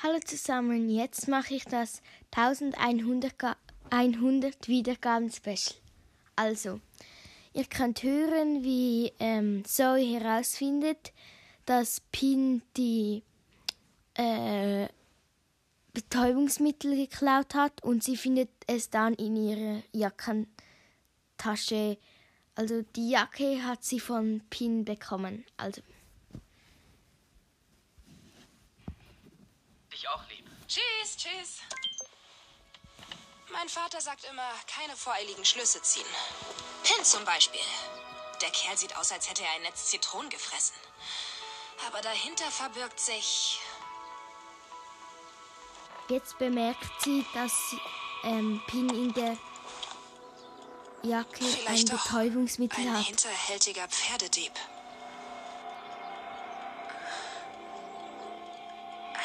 Hallo zusammen, jetzt mache ich das 1100 100 Wiedergaben Special. Also, ihr könnt hören, wie ähm, Zoe herausfindet, dass Pin die äh, Betäubungsmittel geklaut hat und sie findet es dann in ihrer Jackentasche. Also die Jacke hat sie von Pin bekommen. Also. Dich auch lieb. Tschüss, tschüss. Mein Vater sagt immer, keine voreiligen Schlüsse ziehen. Pin zum Beispiel. Der Kerl sieht aus, als hätte er ein Netz Zitronen gefressen. Aber dahinter verbirgt sich. Jetzt bemerkt sie, dass ähm, Pin in der Jacke Vielleicht ein Betäubungsmittel ein hat. hinterhältiger Pferdedieb.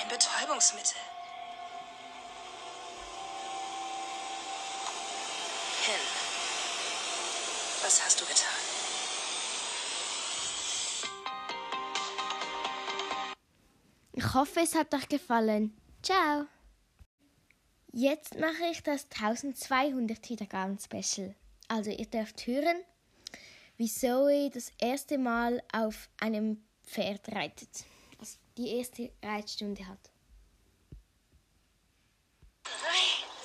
Ein Betäubungsmittel. Pin. Was hast du getan? Ich hoffe, es hat euch gefallen. Ciao! Jetzt mache ich das 1200 Wiedergaben Special. Also ihr dürft hören, wie Zoe das erste Mal auf einem Pferd reitet. Die erste Reitstunde hat.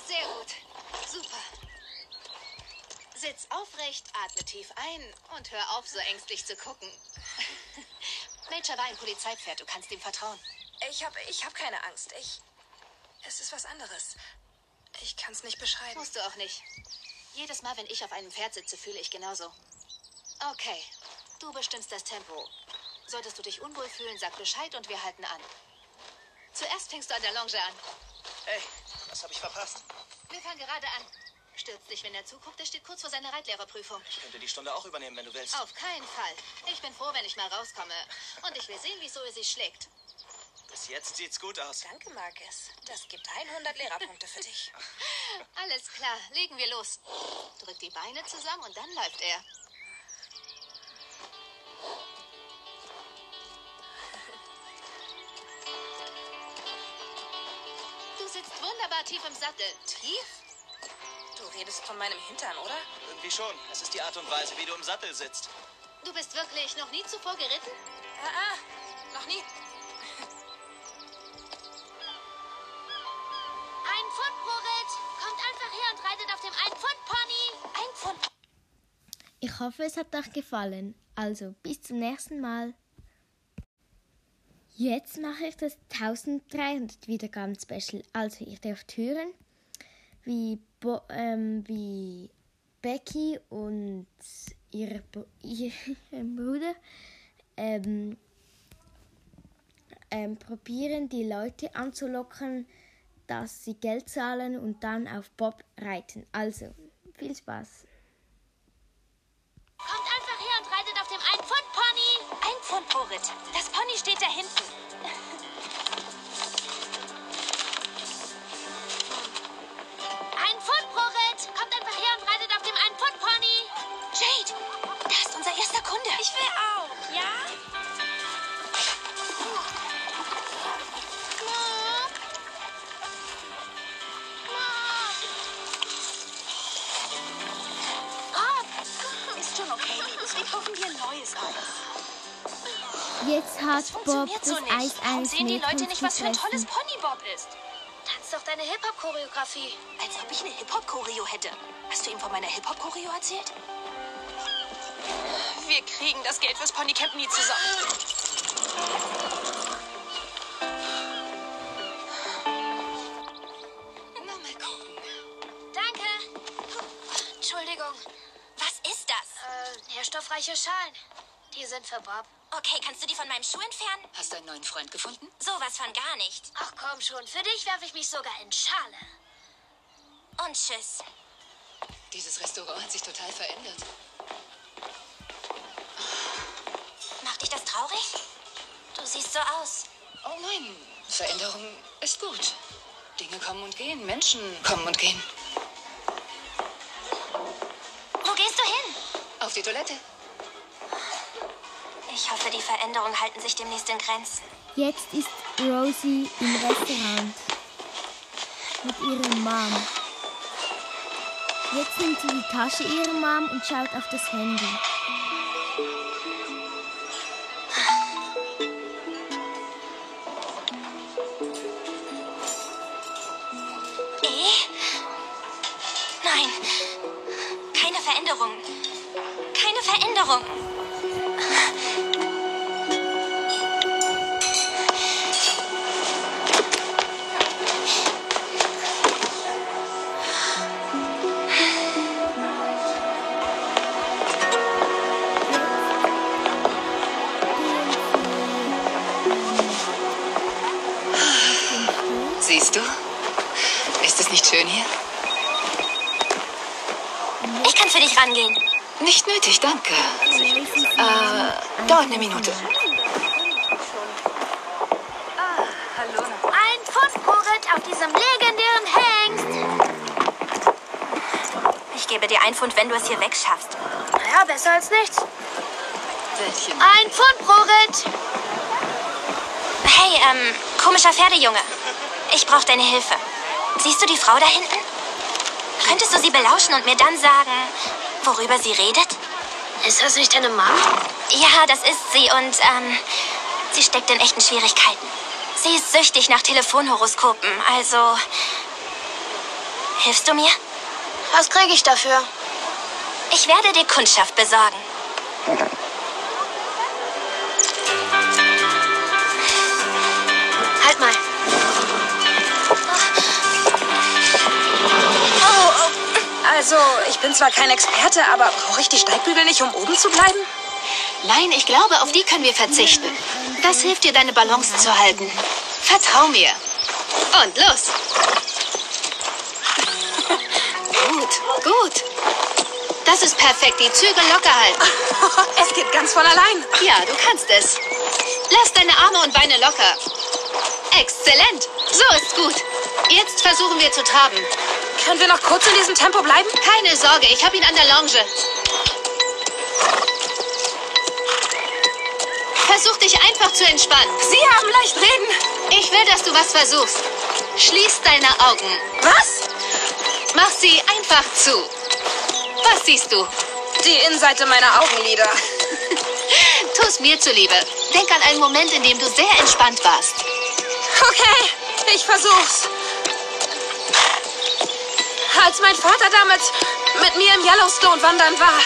Sehr gut. Super. Sitz aufrecht, atme tief ein und hör auf, so ängstlich zu gucken. Major war ein Polizeipferd, du kannst ihm vertrauen. Ich hab, ich hab keine Angst. Ich. Es ist was anderes. Ich kann's nicht beschreiben. Musst du auch nicht. Jedes Mal, wenn ich auf einem Pferd sitze, fühle ich genauso. Okay, du bestimmst das Tempo. Solltest du dich unwohl fühlen, sag Bescheid und wir halten an. Zuerst fängst du an der Longe an. Hey, was habe ich verpasst? Wir fangen gerade an. Stürzt dich, wenn er zuguckt, er steht kurz vor seiner Reitlehrerprüfung. Ich könnte die Stunde auch übernehmen, wenn du willst. Auf keinen Fall. Ich bin froh, wenn ich mal rauskomme. Und ich will sehen, wie Zoe sich schlägt. Bis jetzt sieht's gut aus. Danke, Marcus. Das gibt 100 Lehrerpunkte für dich. Alles klar, legen wir los. Drück die Beine zusammen und dann läuft er. Wunderbar tief im Sattel. Tief? Du redest von meinem Hintern, oder? Irgendwie schon. Es ist die Art und Weise, wie du im Sattel sitzt. Du bist wirklich noch nie zuvor geritten? Ah, ah. Noch nie. Ein Pfund pro Ritt. Kommt einfach her und reitet auf dem Ein Pfund Pony. Ein Pfund. Ich hoffe, es hat euch gefallen. Also bis zum nächsten Mal. Jetzt mache ich das 1300 Wiedergaben Special. Also ihr dürft hören, wie, Bo ähm, wie Becky und ihr, ihr Bruder ähm, ähm, probieren, die Leute anzulocken, dass sie Geld zahlen und dann auf Bob reiten. Also viel Spaß. Ritt. Das Pony steht da hinten. Ein Pfund pro Ritt. Kommt einfach her und reitet auf dem Ein Pfund Pony. Jade, da ist unser erster Kunde. Ich will auch, ja? Ist schon okay, Liebes. Wir kaufen dir ein neues Eis. Jetzt hat Das Bob funktioniert das so nicht. Eis Warum sehen die Leute nicht, was für ein tolles. Pony Bob ist? Tanz doch deine Hip-Hop-Choreografie. Als ob ich eine Hip-Hop-Choreo hätte. Hast du ihm von meiner Hip-Hop-Choreo erzählt? Wir kriegen das Geld fürs Ponycamp nie zusammen. Entschuldigung. Was ist das? Äh, nährstoffreiche Schalen. Die sind für Bob. Okay, kannst du die von meinem Schuh entfernen? Hast du einen neuen Freund gefunden? Sowas von gar nicht. Ach komm schon, für dich werfe ich mich sogar in Schale. Und tschüss. Dieses Restaurant hat sich total verändert. Macht dich das traurig? Du siehst so aus. Oh nein, Veränderung ist gut. Dinge kommen und gehen, Menschen kommen und gehen. Wo gehst du hin? Auf die Toilette. Ich hoffe, die Veränderungen halten sich demnächst in Grenzen. Jetzt ist Rosie im Restaurant mit ihrem Mom. Jetzt nimmt sie die Tasche ihrer Mom und schaut auf das Handy. Eh? Nein. Keine Veränderung. Keine Veränderung. Siehst du? Ist es nicht schön hier? Ich kann für dich rangehen. Nicht nötig, danke. Äh, dauert eine Minute. Ein Pfund auf diesem legendären Hengst. Ich gebe dir ein Pfund, wenn du es hier wegschaffst. Ja, besser als nichts. Welchen? Ein Pfund Prorit. Hey, ähm, komischer Pferdejunge. Ich brauche deine Hilfe. Siehst du die Frau da hinten? Könntest du sie belauschen und mir dann sagen, worüber sie redet? Ist das nicht deine Mom? Ja, das ist sie und, ähm, sie steckt in echten Schwierigkeiten. Sie ist süchtig nach Telefonhoroskopen, also. Hilfst du mir? Was kriege ich dafür? Ich werde dir Kundschaft besorgen. Also, ich bin zwar kein Experte, aber brauche ich die Steigbügel nicht, um oben zu bleiben? Nein, ich glaube, auf die können wir verzichten. Das hilft dir, deine Balance zu halten. Vertrau mir. Und los. gut, gut. Das ist perfekt. Die Zügel locker halten. Es geht ganz von allein. Ja, du kannst es. Lass deine Arme und Beine locker. Exzellent. So ist gut. Jetzt versuchen wir zu traben. Können wir noch kurz in diesem Tempo bleiben? Keine Sorge, ich habe ihn an der Longe. Versuch dich einfach zu entspannen. Sie haben leicht reden. Ich will, dass du was versuchst. Schließ deine Augen. Was? Mach sie einfach zu. Was siehst du? Die Innenseite meiner Augenlider. Tu's mir zuliebe. Denk an einen Moment, in dem du sehr entspannt warst. Okay, ich versuch's. Als mein Vater damals mit mir im Yellowstone wandern war,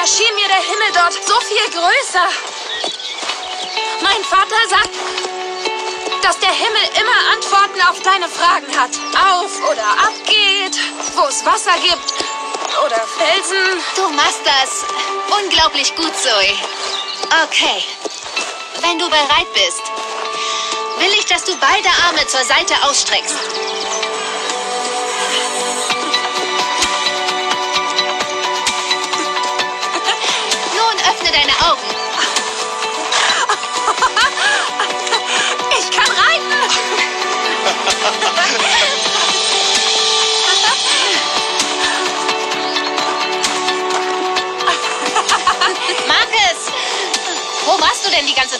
erschien mir der Himmel dort so viel größer. Mein Vater sagt, dass der Himmel immer Antworten auf deine Fragen hat. Auf oder ab geht, wo es Wasser gibt oder Felsen. Du machst das unglaublich gut, Zoe. Okay. Wenn du bereit bist, will ich, dass du beide Arme zur Seite ausstreckst.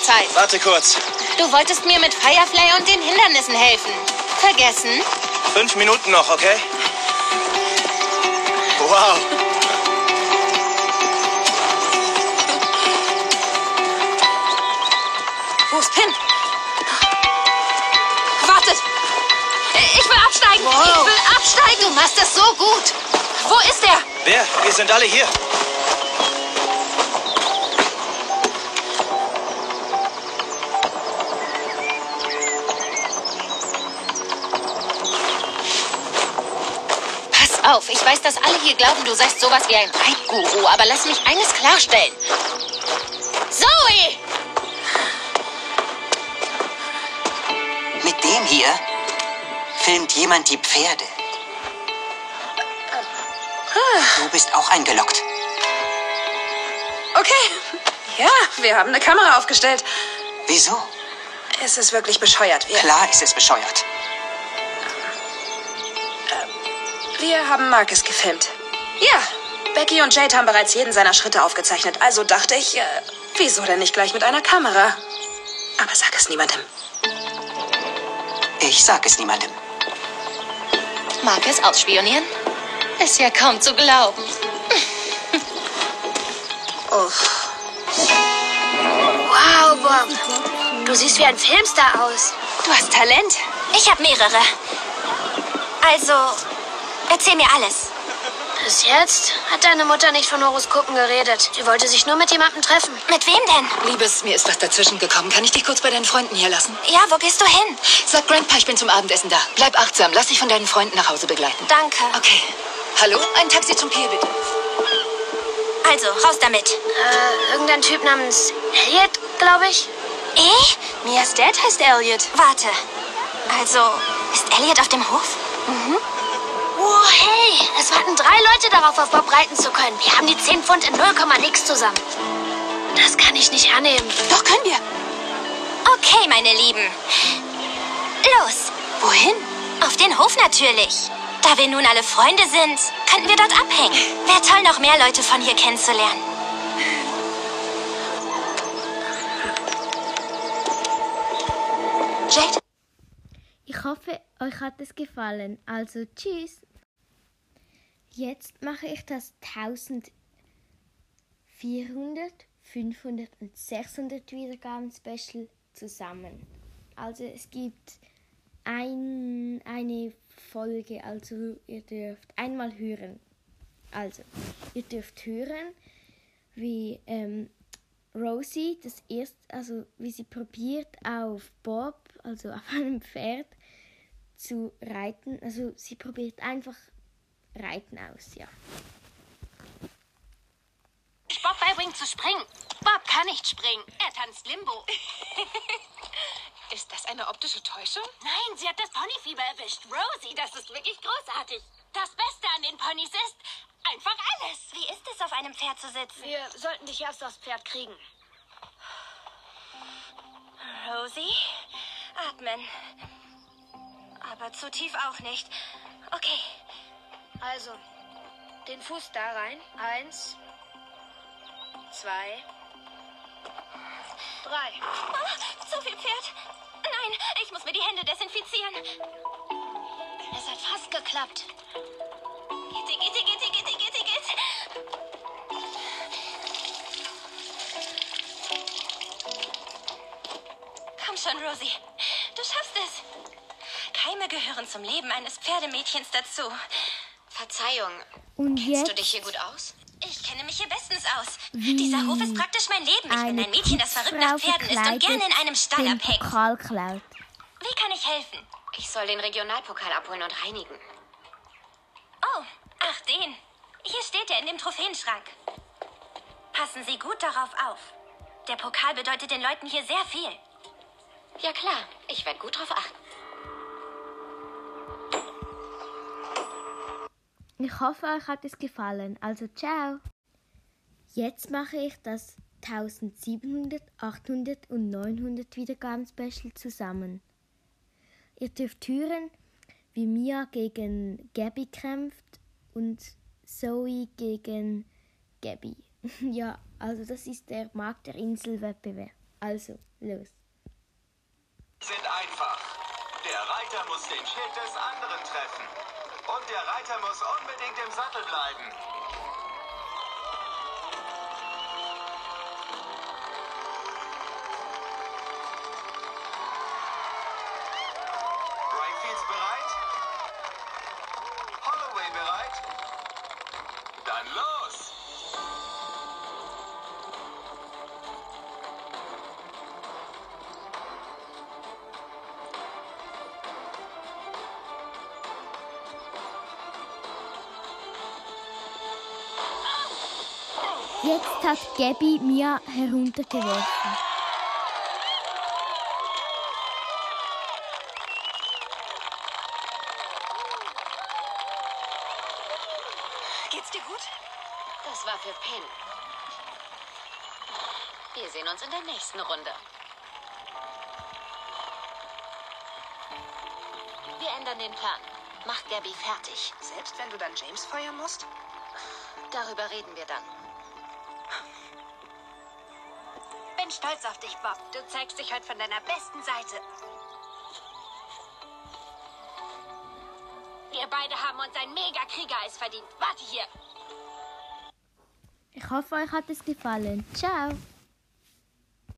Zeit? Warte kurz. Du wolltest mir mit Firefly und den Hindernissen helfen. Vergessen? Fünf Minuten noch, okay? Wow. Wo ist Pin? Wartet! Ich will absteigen! Ich will absteigen! Du machst das so gut. Wo ist er? Wer? Wir sind alle hier. Auf, ich weiß, dass alle hier glauben, du seist sowas wie ein Reitguru, aber lass mich eines klarstellen. Zoe! Mit dem hier filmt jemand die Pferde. Du bist auch eingeloggt. Okay. Ja, wir haben eine Kamera aufgestellt. Wieso? Es ist wirklich bescheuert. Wir, Klar ist es bescheuert. Wir haben Marcus gefilmt. Ja, Becky und Jade haben bereits jeden seiner Schritte aufgezeichnet. Also dachte ich, äh, wieso denn nicht gleich mit einer Kamera? Aber sag es niemandem. Ich sag es niemandem. Mag es ausspionieren? Ist ja kaum zu glauben. Wow, Bob. Du siehst wie ein Filmstar aus. Du hast Talent. Ich habe mehrere. Also, erzähl mir alles. Bis jetzt hat deine Mutter nicht von Horoskopen geredet. Sie wollte sich nur mit jemandem treffen. Mit wem denn? Liebes, mir ist was dazwischen gekommen. Kann ich dich kurz bei deinen Freunden hier lassen? Ja, wo gehst du hin? Sag Grandpa, ich bin zum Abendessen da. Bleib achtsam. Lass dich von deinen Freunden nach Hause begleiten. Danke. Okay. Hallo? Ein Taxi zum Pier, bitte. Also, raus damit. Äh, irgendein Typ namens Elliot, glaube ich. Ich? Mias Dad heißt Elliot. Warte. Also, ist Elliot auf dem Hof? Oh, hey, es warten drei Leute darauf, auf Bob reiten zu können. Wir haben die 10 Pfund in 0, nix zusammen. Das kann ich nicht annehmen. Doch, können wir. Okay, meine Lieben. Los. Wohin? Auf den Hof natürlich. Da wir nun alle Freunde sind, könnten wir dort abhängen. Wäre toll, noch mehr Leute von hier kennenzulernen. Jade? Ich hoffe, euch hat es gefallen. Also tschüss. Jetzt mache ich das 1400, 500 und 600 Wiedergaben Special zusammen. Also es gibt ein, eine Folge, also ihr dürft einmal hören. Also, ihr dürft hören, wie ähm, Rosie das erst, also wie sie probiert auf Bob, also auf einem Pferd, zu reiten. Also sie probiert einfach Reiten aus, ja. Bob beibringen zu springen. Bob kann nicht springen. Er tanzt Limbo. Ist das eine optische Täuschung? Nein, sie hat das Ponyfieber erwischt. Rosie, das ist wirklich großartig. Das Beste an den Ponys ist einfach alles. Wie ist es, auf einem Pferd zu sitzen? Wir sollten dich erst aufs Pferd kriegen. Rosie? Atmen. Aber zu tief auch nicht. Okay. Also, den Fuß da rein. Eins, zwei, drei. Oh, zu viel Pferd. Nein, ich muss mir die Hände desinfizieren. Es hat fast geklappt. Gitti, gitti, gitti, gitti, gitti, gitti. Komm schon, Rosie. Du schaffst es. Keime gehören zum Leben eines Pferdemädchens dazu. Verzeihung. Und Kennst du jetzt dich hier gut aus? Ich kenne mich hier bestens aus. Wie Dieser Hof ist praktisch mein Leben. Ich bin ein Mädchen, das verrückt nach Pferden ist und gerne in einem Stall abhängt. Pokal klaut. Wie kann ich helfen? Ich soll den Regionalpokal abholen und reinigen. Oh, ach den. Hier steht er in dem Trophäenschrank. Passen Sie gut darauf auf. Der Pokal bedeutet den Leuten hier sehr viel. Ja klar, ich werde gut drauf achten. Ich hoffe, euch hat es gefallen. Also ciao. Jetzt mache ich das 1700, 800 und 900 Wiedergaben Special zusammen. Ihr dürft hören, wie Mia gegen Gabby kämpft und Zoe gegen Gabby. ja, also das ist der Markt der Insel-Wettbewerb. Also, los. sind einfach. Der Reiter muss den Schild des anderen treffen. Und der Reiter muss unbedingt im Sattel bleiben. Jetzt hat Gabby Mia heruntergeworfen. Geht's dir gut? Das war für Pin. Wir sehen uns in der nächsten Runde. Wir ändern den Plan. Macht Gabby fertig. Selbst wenn du dann James feuern musst? Darüber reden wir dann. bin stolz auf dich, Bob. Du zeigst dich heute von deiner besten Seite. Wir beide haben uns ein mega Kriegereis verdient. Warte hier. Ich hoffe, euch hat es gefallen. Ciao.